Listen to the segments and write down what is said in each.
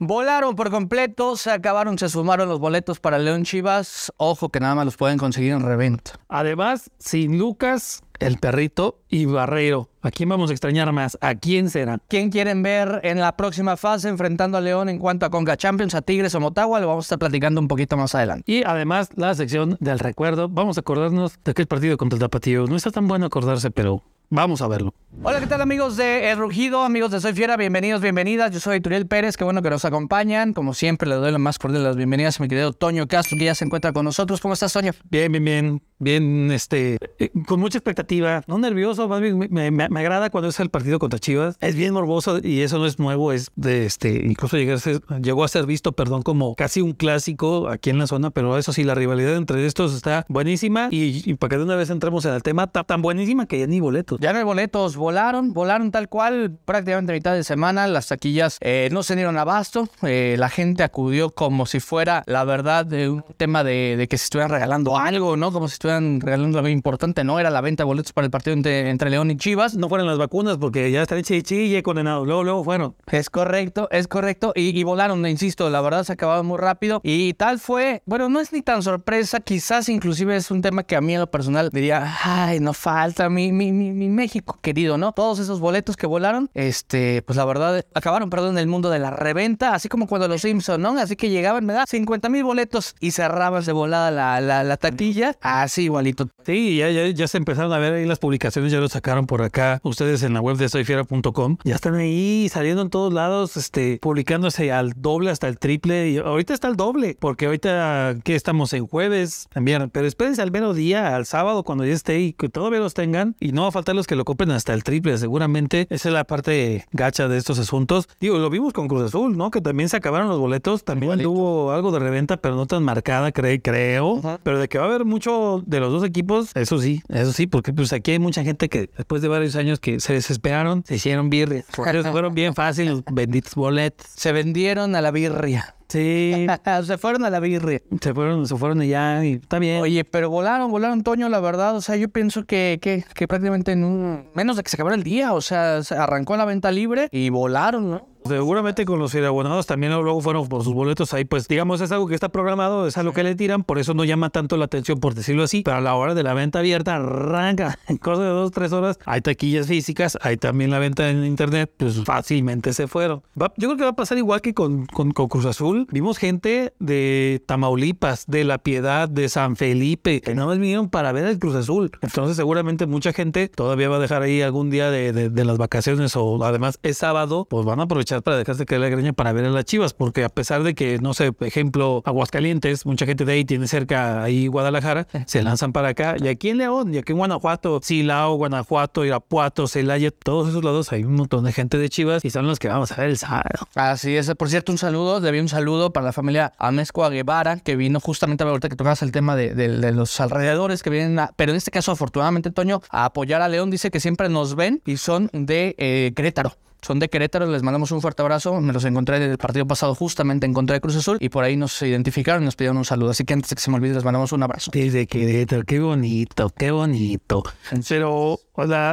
Volaron por completo, se acabaron, se sumaron los boletos para León Chivas. Ojo que nada más los pueden conseguir en reventa. Además, sin Lucas, el perrito y Barreiro. ¿A quién vamos a extrañar más? ¿A quién será? ¿Quién quieren ver en la próxima fase enfrentando a León en cuanto a Conga Champions, a Tigres o Motagua? Lo vamos a estar platicando un poquito más adelante. Y además, la sección del recuerdo. Vamos a acordarnos de aquel partido contra el Tapatío. No está tan bueno acordarse, pero Vamos a verlo. Hola, ¿qué tal amigos de El Rugido, amigos de Soy Fiera? Bienvenidos, bienvenidas. Yo soy Turiel Pérez, qué bueno que nos acompañan. Como siempre, le doy la más cordial de las bienvenidas a mi querido Toño Castro, que ya se encuentra con nosotros. ¿Cómo estás, Toño? Bien, bien, bien. Bien, este, eh, con mucha expectativa, no nervioso, más bien me, me, agrada cuando es el partido contra Chivas. Es bien morboso y eso no es nuevo, es de este, incluso a ser, llegó a ser visto, perdón, como casi un clásico aquí en la zona, pero eso sí, la rivalidad entre estos está buenísima y, para que de una vez entremos en el tema, está tan buenísima que ya ni boletos. Ya no hay boletos, volaron, volaron tal cual prácticamente a mitad de semana, las taquillas eh, no se dieron abasto, eh, la gente acudió como si fuera la verdad de un tema de, de que se estuvieran regalando algo, ¿no? Como si estuvieran regalando algo importante, no era la venta de boletos para el partido entre, León y Chivas. No fueron las vacunas porque ya están chille condenados. Luego, luego fueron. Es correcto, es correcto. Y, volaron, insisto, la verdad se acabaron muy rápido. Y tal fue, bueno, no es ni tan sorpresa, quizás inclusive es un tema que a mí en lo personal diría, ay, no falta mi, mi, mi, México querido, ¿no? Todos esos boletos que volaron, este, pues la verdad, acabaron, perdón, en el mundo de la reventa, así como cuando los Simpson, ¿no? Así que llegaban, me da 50 mil boletos y cerraban de volada la, la, la taquilla. Así igualito. Sí, ya, ya, ya, se empezaron a ver ahí las publicaciones, ya lo sacaron por acá ustedes en la web de soyfiera.com. Ya están ahí saliendo en todos lados, este, publicándose al doble hasta el triple. Y ahorita está el doble, porque ahorita que estamos en jueves también. Pero espérense al mero día, al sábado, cuando ya esté y que todavía los tengan. Y no va a faltar los que lo compren hasta el triple. Seguramente esa es la parte gacha de estos asuntos. Digo, lo vimos con Cruz Azul, ¿no? Que también se acabaron los boletos. También tuvo algo de reventa, pero no tan marcada, creo. creo. Pero de que va a haber mucho de los dos equipos, eso sí, eso sí, porque pues aquí hay mucha gente que después de varios años que se desesperaron, se hicieron birria. fueron bien fáciles, benditos boletos. Se vendieron a la birria. Sí. se fueron a la birria. Se fueron, se fueron allá y está bien. Oye, pero volaron, volaron, Toño, la verdad. O sea, yo pienso que, que, que prácticamente en un... Menos de que se acabara el día. O sea, se arrancó la venta libre y volaron, ¿no? Seguramente con los abonados también luego fueron por sus boletos ahí, pues digamos es algo que está programado, es algo que le tiran, por eso no llama tanto la atención, por decirlo así, pero a la hora de la venta abierta arranca en cosa de dos, tres horas, hay taquillas físicas, hay también la venta en internet, pues fácilmente se fueron. yo creo que va a pasar igual que con, con, Cruz Azul, vimos gente de Tamaulipas, de La Piedad, de San Felipe, que nada más vinieron para ver el Cruz Azul, entonces seguramente mucha gente todavía va a dejar ahí algún día de, de, de las vacaciones o además es sábado, pues van a aprovechar para dejarse caer la greña para ver a las chivas, porque a pesar de que, no sé, por ejemplo, Aguascalientes, mucha gente de ahí tiene cerca ahí Guadalajara, se lanzan para acá. Y aquí en León, y aquí en Guanajuato, Silao, Guanajuato, Irapuato, Celaya, todos esos lados hay un montón de gente de chivas y son los que vamos a ver el sábado. Así es, por cierto, un saludo, debí un saludo para la familia Amesco Guevara, que vino justamente ahorita que tocabas el tema de, de, los alrededores que vienen, pero en este caso, afortunadamente, Toño, a apoyar a León, dice que siempre nos ven y son de eh, Querétaro son de Querétaro, les mandamos un fuerte abrazo. Me los encontré del partido pasado justamente en contra de Cruz Azul y por ahí nos identificaron y nos pidieron un saludo. Así que antes de que se me olvide, les mandamos un abrazo. Desde Querétaro, qué bonito, qué bonito. Pero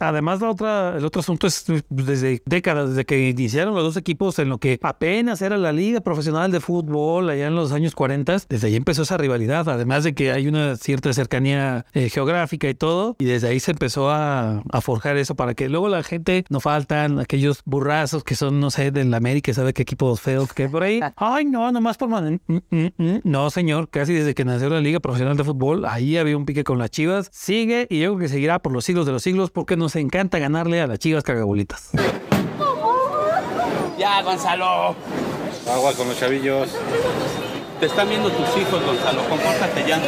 además la otra, el otro asunto es desde décadas, desde que iniciaron los dos equipos en lo que apenas era la liga profesional de fútbol allá en los años 40, desde ahí empezó esa rivalidad, además de que hay una cierta cercanía eh, geográfica y todo, y desde ahí se empezó a, a forjar eso para que luego la gente no faltan aquellos burrazos que son, no sé, la América, sabe qué equipos feos que por ahí. Ay, no, nomás por mm, mm, mm, No, señor, casi desde que nació la Liga Profesional de Fútbol, ahí había un pique con las Chivas. Sigue y yo creo que seguirá por los siglos de los siglos porque nos encanta ganarle a las Chivas cagabolitas. Ya, Gonzalo. Agua con los chavillos. Te están viendo tus hijos, Gonzalo. Compórtate ya.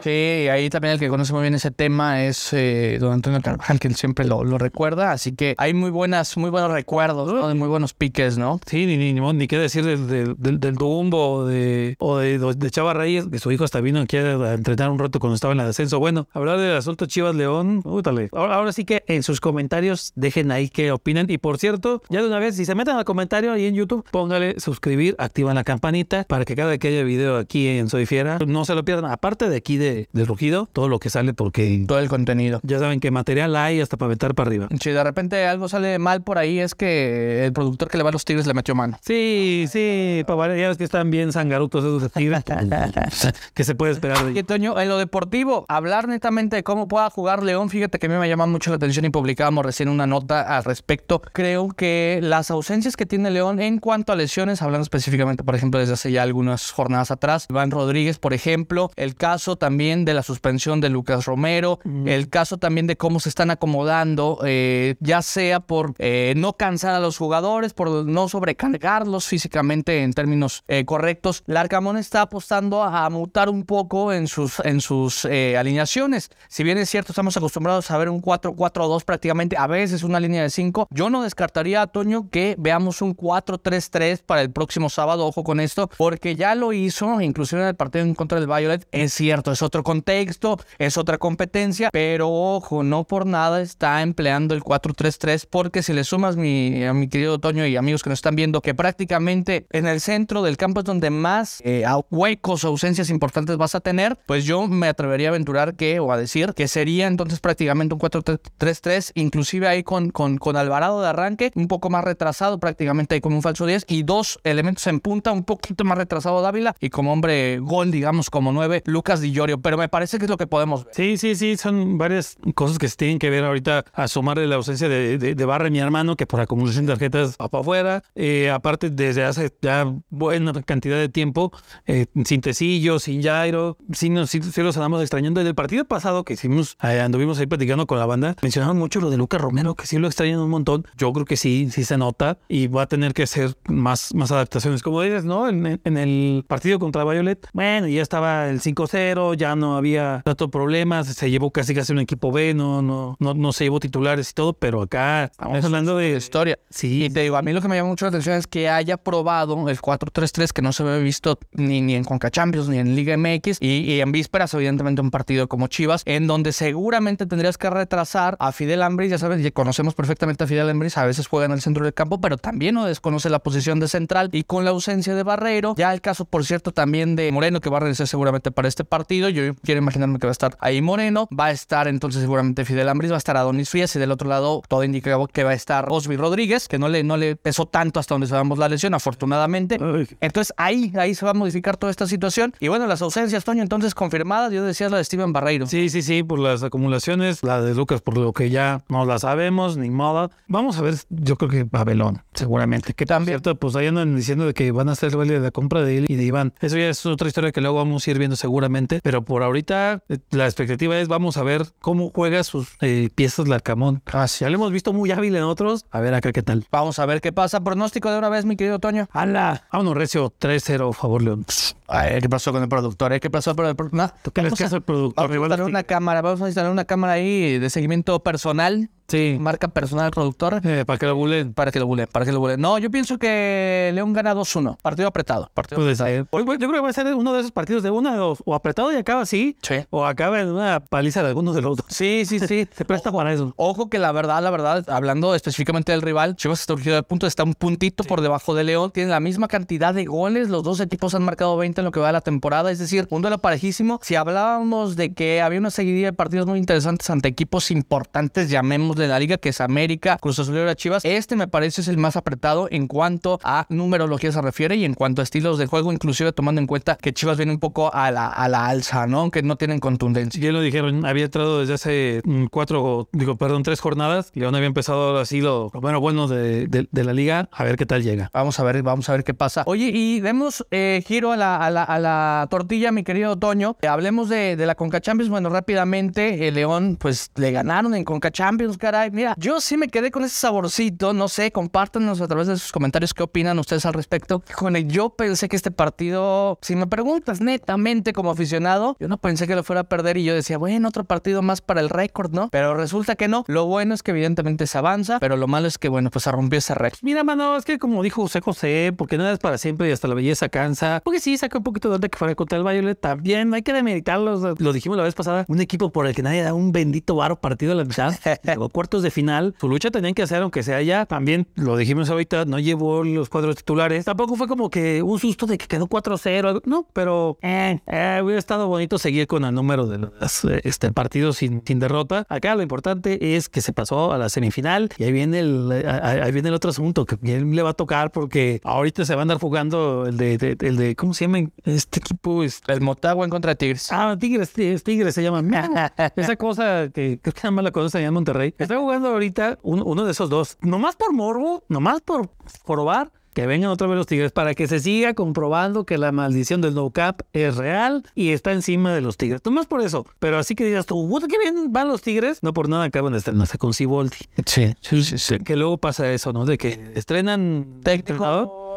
Sí, ahí también el que conoce muy bien ese tema es eh, don Antonio Carvajal, que él siempre lo, lo recuerda. Así que hay muy buenas, muy buenos recuerdos, ¿no? De muy buenos piques, ¿no? Sí, ni, ni, ni, ni qué decir del, del, del, Dumbo o de, o de, de Chava Reyes, que su hijo hasta vino aquí a entrenar un rato cuando estaba en el descenso. Bueno, hablar del asunto Chivas León, útale. Ahora, ahora sí que en sus comentarios dejen ahí qué opinan. Y por cierto, ya de una vez, si se meten al comentario ahí en YouTube, póngale suscribir, activan la campanita para que cada que haya video aquí en Soy Fiera, no se lo pierdan. Aparte de aquí de, de Rugido, todo lo que sale porque Todo el contenido. ya saben que material hay hasta para aventar para arriba. Si de repente algo sale mal por ahí, es que el productor que le va a los tigres le metió mano. Sí, sí, para ya ves que están bien sangarutos esos de tigres. que se puede esperar de Y Toño, en lo deportivo, hablar netamente de cómo pueda jugar León, fíjate que a mí me llama mucho la atención y publicábamos recién una nota al respecto. Creo que las ausencias que tiene León en cuanto a lesiones, hablando específicamente, por ejemplo, desde hace ya algunas jornadas atrás, Iván Rodríguez, por ejemplo, el caso también de la suspensión de Lucas Romero, el caso también de cómo se están acomodando, eh, ya sea por eh, no cansar a los jugadores, por no sobrecargarlos físicamente en términos eh, correctos. Larcamón está apostando a mutar un poco en sus, en sus eh, alineaciones. Si bien es cierto, estamos acostumbrados a ver un 4-4-2 prácticamente, a veces una línea de 5. Yo no descartaría, Toño, que veamos un 4-3-3 para el próximo sábado. Ojo con esto, porque ya lo hizo, inclusive en el partido en contra del Violet. Es cierto, es otro contexto, es otra competencia, pero ojo, no por nada está empleando el 4-3-3, porque si le sumas mi, a mi querido Toño y amigos que nos están viendo, que prácticamente en el centro del campo es donde más eh, huecos o ausencias importantes vas a tener, pues yo me atrevería a aventurar que, o a decir, que sería entonces prácticamente un 4-3-3, inclusive ahí con, con, con Alvarado de arranque, un poco más retrasado, prácticamente ahí como un falso 10, y dos elementos en punta, un poquito más retrasado Dávila, y como hombre gol, digamos, como 9, Lucas Di Llorio, pero me parece que es lo que podemos ver. Sí, sí, sí, son varias cosas que se tienen que ver ahorita a sumarle la ausencia de, de, de Barre, mi hermano, que por acumulación de tarjetas va para afuera. Eh, aparte, desde hace ya buena cantidad de tiempo, eh, sin Tecillo, sin Jairo, sí, nos, sí los andamos extrañando. Desde el partido pasado que hicimos, eh, anduvimos ahí platicando con la banda, mencionaron mucho lo de Lucas Romero, que sí lo extrañan un montón. Yo creo que sí, sí se nota y va a tener que hacer más, más adaptaciones. Como dices, ¿no? En, en el partido contra Violet, bueno, ya estaba el 5-0, ya no había tanto problemas, se llevó casi casi un equipo B, no, no, no, no se llevó titulares y todo, pero acá estamos hablando de historia. Sí, Y te digo, a mí lo que me llama mucho la atención es que haya probado el 4-3-3 que no se había visto ni, ni en Conca Champions ni en Liga MX y, y en vísperas, evidentemente, un partido como Chivas, en donde seguramente tendrías que retrasar a Fidel Ambris. Ya sabes, ya conocemos perfectamente a Fidel Ambris, a veces juega en el centro del campo, pero también no desconoce la posición de central y con la ausencia de Barreiro. Ya el caso, por cierto, también de Moreno, que va a regresar seguramente para este partido. Yo quiero imaginarme que va a estar ahí Moreno, va a estar entonces seguramente Fidel Ambris, va a estar Adonis Frías y del otro lado todo indica que va a estar Osby Rodríguez, que no le, no le pesó tanto hasta donde sabemos la lesión, afortunadamente. Entonces ahí, ahí se va a modificar toda esta situación. Y bueno, las ausencias, Toño, entonces confirmadas, yo decía la de Steven Barreiro. Sí, sí, sí, por las acumulaciones, la de Lucas, por lo que ya no la sabemos, ni modo. Vamos a ver, yo creo que Babelón, seguramente. Que También. Cierto, pues ahí andan diciendo de que van a hacer el baile de la compra de él y de Iván. Eso ya es otra historia que luego vamos a ir viendo seguramente. Pero por ahorita, eh, la expectativa es vamos a ver cómo juega sus eh, piezas Larcamón. Ah, sí. Ya lo hemos visto muy hábil en otros. A ver acá qué tal. Vamos a ver qué pasa. Pronóstico de una vez, mi querido Toño. ¡Hala! Vámonos, Recio, 3-0, favor, León. Ay, ¿qué pasó con el productor? eh? ¿Qué pasó con el productor? Nah, ¿Tú crees vamos que a- es el productor? Vamos a instalar una cámara, vamos a instalar una cámara ahí de seguimiento personal, Sí, marca personal productor. eh, para que lo bulen. Para que lo bulen, para que lo bulen. No, yo pienso que León gana 2-1. Partido apretado. Partido Puede apretado. Hoy, Yo creo que va a ser uno de esos partidos de una o, o apretado y acaba así, Sí. o acaba en una paliza de algunos de los dos. Sí, sí, sí. Se presta para eso. Ojo que la verdad, la verdad, hablando específicamente del rival, Chivas está urgido de punto, está un puntito por debajo de León, tiene la misma cantidad de goles, los dos equipos han marcado 20 en lo que va de la temporada, es decir, un duelo parejísimo. Si hablábamos de que había una seguidilla de partidos muy interesantes ante equipos importantes, de la liga, que es América, Cruz Azul y Chivas, este me parece es el más apretado en cuanto a numerología se refiere y en cuanto a estilos de juego, inclusive tomando en cuenta que Chivas viene un poco a la, a la alza, ¿no? Que no tienen contundencia. Ya lo dijeron, había entrado desde hace mm, cuatro, digo, perdón, tres jornadas. León había empezado así lo, bueno, bueno de, de- de la liga. A ver qué tal llega. Vamos a ver, vamos a ver qué pasa. Oye, y demos eh, giro a la, a, la, a la tortilla, mi querido Toño. Eh, hablemos de, de la Conca Champions. Bueno, rápidamente, el León, pues le ganaron en Conca Champions, caray. Mira, yo sí me quedé con ese saborcito. No sé, compártanos a través de sus comentarios qué opinan ustedes al respecto. El, yo pensé que este partido, si me preguntas netamente como aficionado, yo no pensé que lo fuera a perder y yo decía, bueno, otro partido más para el récord, ¿no? Pero resulta que no. Lo bueno es que evidentemente se avanza, pero lo malo es que, bueno, pues se rompió ese récord. Mira, mano, es que como dijo José José, porque nada es para siempre y hasta la belleza cansa. Porque sí, saca un poquito de onda que fuera contra el Violet. También hay que demeritarlos. Lo dijimos la vez pasada. Un equipo por el que nadie da un bendito varo partido a la mitad. Cuartos de final. Su lucha tenían que hacer, aunque sea ya. También lo dijimos ahorita, no llevó los cuadros titulares. Tampoco fue como que un susto de que quedó 4-0. No, pero eh, eh, hubiera estado bonito seguir con el número de los este, partidos sin, sin derrota. Acá lo importante es que se pasó a la semifinal y ahí viene el, ahí viene el otro asunto que bien le va a tocar porque ahorita se va a andar jugando el de, de- el de ¿cómo se llama este equipo? Es, El Motagua en contra Tigres. Ah, Tigres, Tigres, Tigres se llama. Esa cosa que creo que nada más la conoce allá en Monterrey. Está jugando ahorita un- uno de esos dos. Nomás por morbo, nomás por probar. Que vengan otra vez los Tigres para que se siga comprobando que la maldición del no cap es real y está encima de los Tigres. Nomás por eso. Pero así que digas tú, qué bien van los Tigres. No por nada acaban de estrenarse con Siboldi. Sí, sí, sí. sí. Que luego pasa eso, ¿no? De que estrenan. Técnico,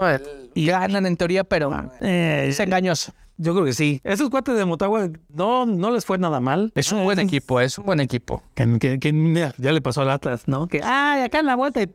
y ganan en teoría, pero Eh, es engañoso. Yo creo que sí. Esos cuates de Motagua no, no les fue nada mal. Es un buen equipo, es un buen equipo. Que, que- que, ya le pasó al Atlas, ¿no? Que, ay, acá en la vuelta y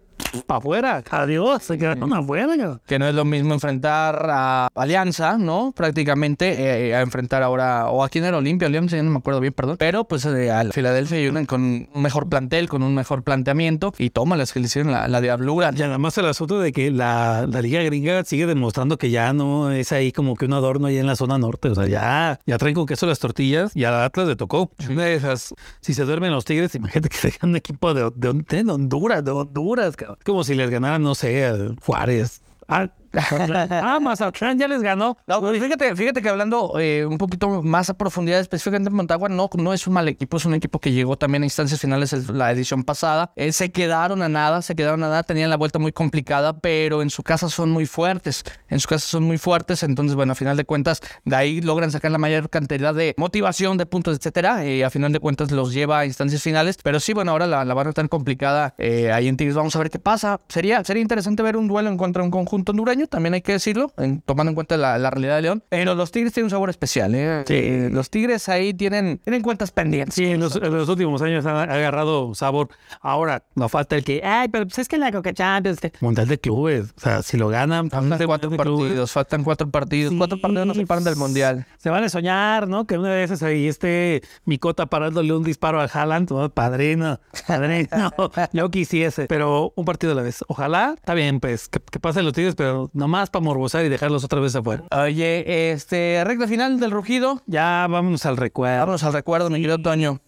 para afuera. Adiós, se quedaron afuera. Que no es lo mismo enfrentar a Alianza, ¿no? Prácticamente eh, a enfrentar ahora, o a quién era Olimpia, Alianza, ya no me acuerdo bien, perdón. Pero pues eh, al Philadelphia Union con un mejor plantel, con un mejor planteamiento y toma las que le hicieron la, la diablura. Y además el asunto de que la, la liga gringa sigue demostrando que ya no es ahí como que un adorno ahí en la zona norte. O sea, ya, ya traen con queso las tortillas y al Atlas le tocó. Una de esas, si se duermen los tigres, imagínate que se un equipo de, de, de Honduras, de Honduras, Como si les ganaran, no sé, Juárez. Ah, ah, Mazatlán ya les ganó. No, fíjate, fíjate que hablando eh, un poquito más a profundidad, específicamente en Montagua, no, no es un mal equipo, es un equipo que llegó también a instancias finales el- la edición pasada. Eh, se quedaron a nada, se quedaron a nada, tenían la vuelta muy complicada, pero en su casa son muy fuertes, en su casa son muy fuertes, entonces, bueno, a final de cuentas, de ahí logran sacar la mayor cantidad de motivación, de puntos, etcétera, y a final de cuentas los lleva a instancias finales, pero sí, bueno, ahora la, la van a tan complicada eh, ahí en Tigres, vamos a ver qué pasa. Sería, sería interesante ver un duelo en contra de un conjunto hondureño, también hay que decirlo, en- tomando en cuenta la, la realidad de León, pero los Tigres tienen un sabor especial, ¿eh? Eh, los Tigres ahí tienen, tienen cuentas pendientes. Sí, en los, en los últimos años han agarrado sabor. Ahora, no falta el que, ay, pero pues es que la Coca Champions. que-". Mundial de clubes. O sea, si lo ganan, Faltan de cuatro clubes. partidos, faltan cuatro partidos. cuatro partidos no se paran del Mundial. Se vale soñar, ¿no? Que una de esas ahí esté Micota parándole un disparo a Haaland. ¿no? Padrino, padrino. Yo quisiese, pero un partido a la vez. Ojalá, está bien, pues, que, que pasen los tigres, pero nomás para morbosar y dejarlos otra vez afuera. Oye, este, recta final del rugido. Ya vámonos al recuerdo. Vámonos al recuerdo, mi querido Toño.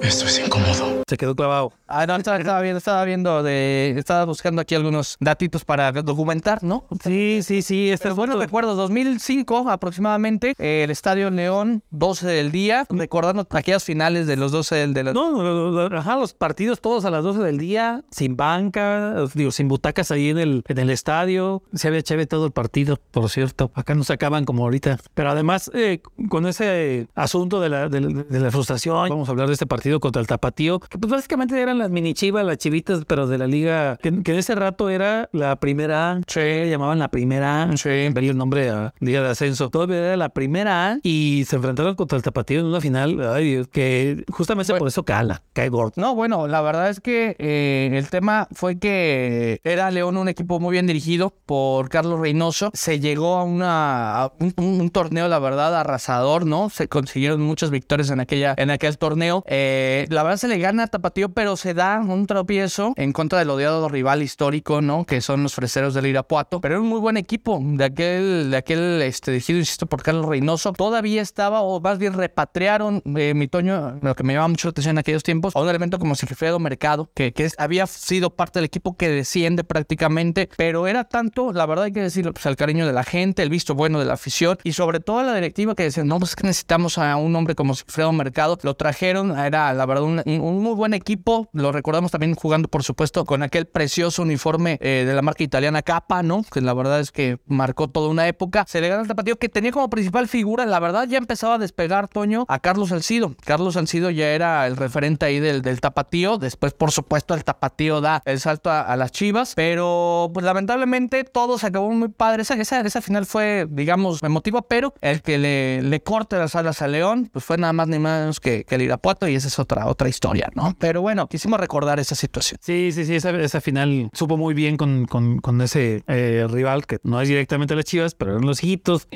Esto es incómodo. Se quedó clavado. Ah, no, estaba, estaba viendo, estaba viendo de, estaba buscando aquí algunos datitos para documentar, ¿no? Sí, sí, sí. Este Pero bueno, recuerdo 2005 aproximadamente, eh, el Estadio León, 12 del día, recordando aquellas finales de los 12 del, de la- No, lo- lo- ajá, los partidos todos a las 12 del día, sin banca, digo, sin butacas ahí en el, en el estadio. Se había chévere todo el partido, por cierto. Acá no se acaban como ahorita. Pero además, eh, con ese asunto de la, de, la- de la frustración, vamos a hablar de este partido contra el Tapatío, pues básicamente eran las mini chivas, las chivitas, pero de la liga, que, que en ese rato era la primera A, se llamaban la primera A, Sí. veía el nombre a Liga de Ascenso. Todavía era la primera A y se enfrentaron contra el Tapatío en una final, ay Dios, que justamente por eso cala, cae gordo. No, bueno, la verdad es que eh, el tema fue que era León un equipo muy bien dirigido por Carlos Reynoso. Se llegó a, una, a un, torneo, la verdad, arrasador, ¿no? Se consiguieron muchas victorias en, aquella, en aquel torneo. Eh, la verdad se le gana Tapatío, pero se da un tropiezo en contra del odiado rival histórico, ¿no? Que son los freseros del Irapuato. Pero era un muy buen equipo de aquel, de aquel este, dirigido, insisto, por Carlos Reynoso. Todavía estaba, o más bien repatriaron, eh, mi Toño, lo que me llamaba mucho la atención en aquellos tiempos, a un elemento como Sigfredo Mercado, que, que es- había sido parte del equipo que desciende prácticamente, pero era tanto, la verdad hay que decirlo, pues el cariño de la gente, el visto bueno de la afición y sobre todo la directiva que decían, no, pues es que necesitamos a un hombre como Sigfredo Mercado. Lo trajeron, era la verdad un- un muy buen equipo. Lo recordamos también jugando, por supuesto, con aquel precioso uniforme eh, de la marca italiana Capa, ¿no? Que la verdad es que marcó toda una época. Se le gana el tapatío que tenía como principal figura, la verdad ya empezaba a despegar, Toño, a Carlos Salcido. Carlos Salcido ya era el referente ahí del, del tapatío. Después, por supuesto, el tapatío da el salto a, las chivas. Pero, pues lamentablemente, todo se acabó muy padre. Esa, esa, esa final fue, digamos, emotiva, pero el que le, le corte las alas a León, pues fue nada más ni menos que, que el Irapuato y esa es otra, otra historia, ¿no? Pero bueno, quisimos recordar esa situación. Sí, sí, sí, esa, esa final supo muy bien con, con, con ese eh, rival que no es directamente las chivas, pero eran los hijitos.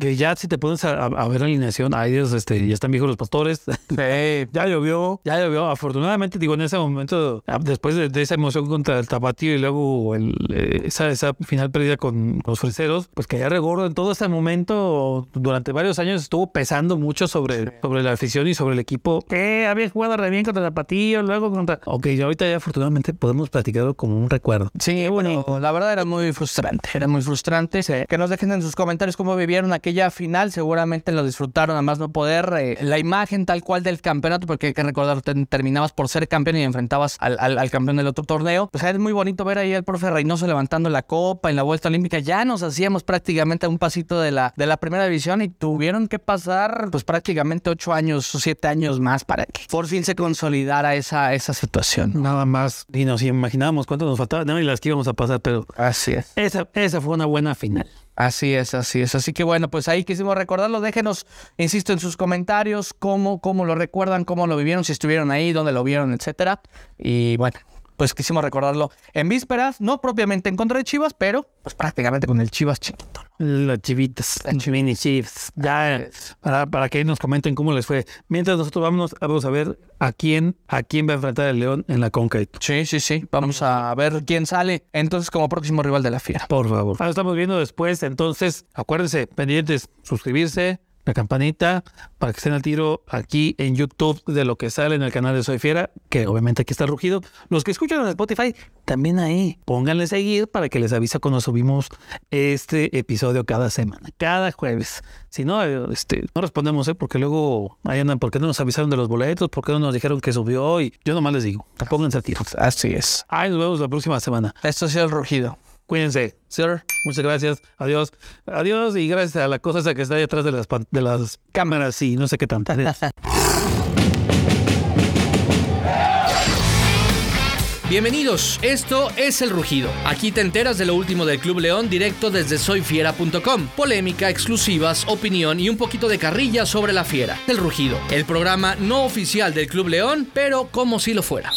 que ya si te pones a, a- ver la alineación, ay Dios, este, ya están viejos los pastores. ya llovió, ya llovió. Afortunadamente, digo, en ese momento, ah, después de, de esa emoción contra el Tapatío y luego el, eh, esa, esa final perdida con los freseros, pues que ya regordo en todo ese momento, durante varios años estuvo pesando mucho sobre, sobre la afición y sobre el equipo que había jugado re bien contra el Tapatío, luego contra... Ok, y ahorita ya afortunadamente podemos platicarlo como un recuerdo. Sí, bueno, la verdad era muy frustrante, era muy frustrante. Que nos dejen en sus comentarios cómo vivieron aquella final, seguramente lo disfrutaron a más no poder. eh, la imagen tal cual del campeonato, porque hay que recordar, te- terminabas por ser campeón y enfrentabas al, al- al campeón del otro torneo. Pues es muy bonito ver ahí al profe Reynoso levantando la copa en la vuelta olímpica. Ya nos hacíamos prácticamente a un pasito de la, de la primera división y tuvieron que pasar pues prácticamente ocho años o siete años más para que por fin se consolidara esa, esa situación. Nada más. Y nos imaginábamos cuánto nos faltaba, no, y las que íbamos a pasar, pero Así es. esa, esa fue una buena final. Así es, así es. Así que bueno, pues ahí quisimos recordarlo. Déjenos, insisto, en sus comentarios cómo, cómo lo recuerdan, cómo lo vivieron, si estuvieron ahí, dónde lo vieron, etcétera. Y bueno, pues quisimos recordarlo en vísperas, no propiamente en contra de Chivas, pero pues prácticamente con el Chivas chiquito. ¿no? Las chivitas, las mini chiefs. Ya, para, para que nos comenten cómo les fue. Mientras nosotros vamos, vamos a ver a quién, a quién va a enfrentar el León en la Conca. Sí, sí, sí. Vamos a ver quién sale entonces como próximo rival de la fiera. Por favor. Ahora estamos viendo después. Entonces, acuérdense, pendientes, suscribirse, la campanita, para que estén al tiro aquí en YouTube de lo que sale en el canal de Soy Fiera, que obviamente aquí está rugido. Los que escuchan en Spotify, también ahí, pónganle seguir para que les avisa cuando subimos este episodio cada semana, cada jueves. Si no, este, no respondemos, ¿eh? porque luego ahí andan, ¿por qué no nos avisaron de los boletos? ¿Por qué no nos dijeron que subió? Y yo nomás les digo, pónganse al tiro. Así es. Ahí nos vemos la próxima semana. Esto ha sido el rugido. Cuídense. Sir, muchas gracias. Adiós. Adiós y gracias a la cosa esa que está ahí atrás de las, de las cámaras y no sé qué tanta. Bienvenidos, esto es El Rugido. Aquí te enteras de lo último del Club León directo desde soyfiera.com. Polémica, exclusivas, opinión y un poquito de carrilla sobre la fiera. El Rugido, el programa no oficial del Club León, pero como si lo fuera.